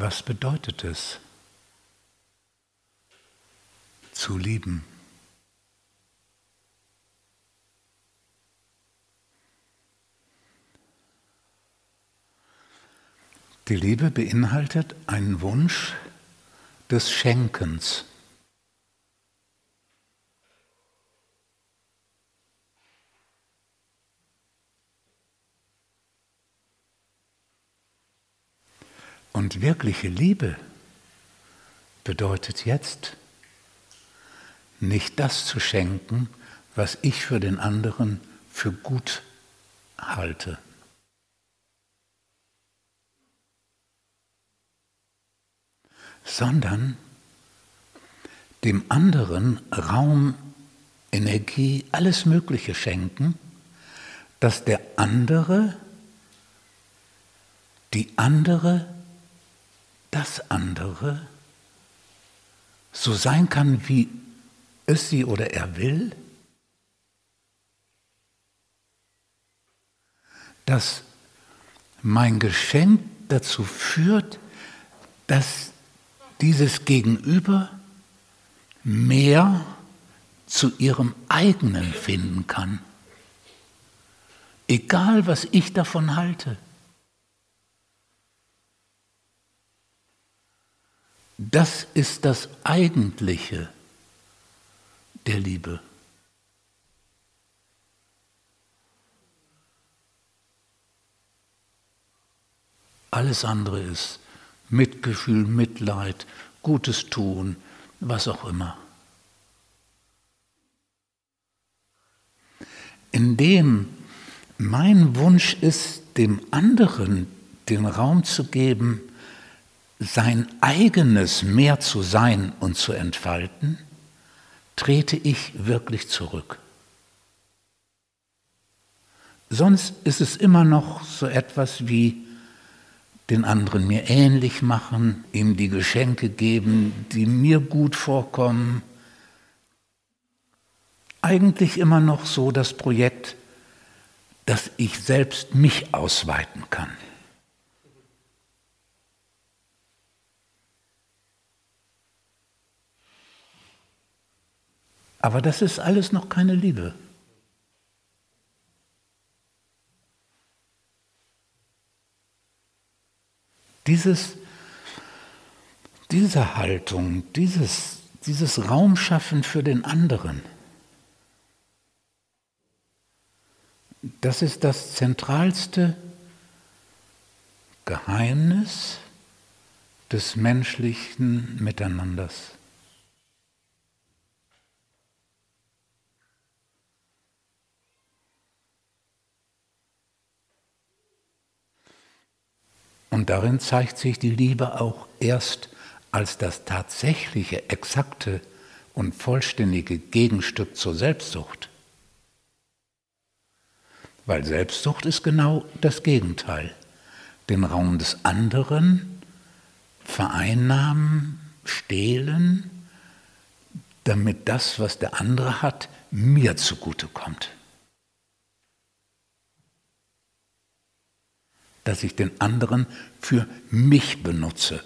Was bedeutet es, zu lieben? Die Liebe beinhaltet einen Wunsch des Schenkens. Und wirkliche Liebe bedeutet jetzt, nicht das zu schenken, was ich für den anderen für gut halte. sondern dem anderen Raum, Energie, alles Mögliche schenken, dass der andere, die andere, das andere so sein kann, wie es sie oder er will, dass mein Geschenk dazu führt, dass dieses Gegenüber mehr zu ihrem eigenen finden kann. Egal, was ich davon halte. Das ist das Eigentliche der Liebe. Alles andere ist Mitgefühl, Mitleid, Gutes tun, was auch immer. Indem mein Wunsch ist, dem anderen den Raum zu geben, sein eigenes mehr zu sein und zu entfalten, trete ich wirklich zurück. Sonst ist es immer noch so etwas wie den anderen mir ähnlich machen, ihm die Geschenke geben, die mir gut vorkommen. Eigentlich immer noch so das Projekt, dass ich selbst mich ausweiten kann. Aber das ist alles noch keine Liebe. Dieses, diese Haltung, dieses, dieses Raumschaffen für den anderen, das ist das zentralste Geheimnis des menschlichen Miteinanders. Und darin zeigt sich die Liebe auch erst als das tatsächliche, exakte und vollständige Gegenstück zur Selbstsucht. Weil Selbstsucht ist genau das Gegenteil. Den Raum des anderen vereinnahmen, stehlen, damit das, was der andere hat, mir zugutekommt. Dass ich den anderen für mich benutze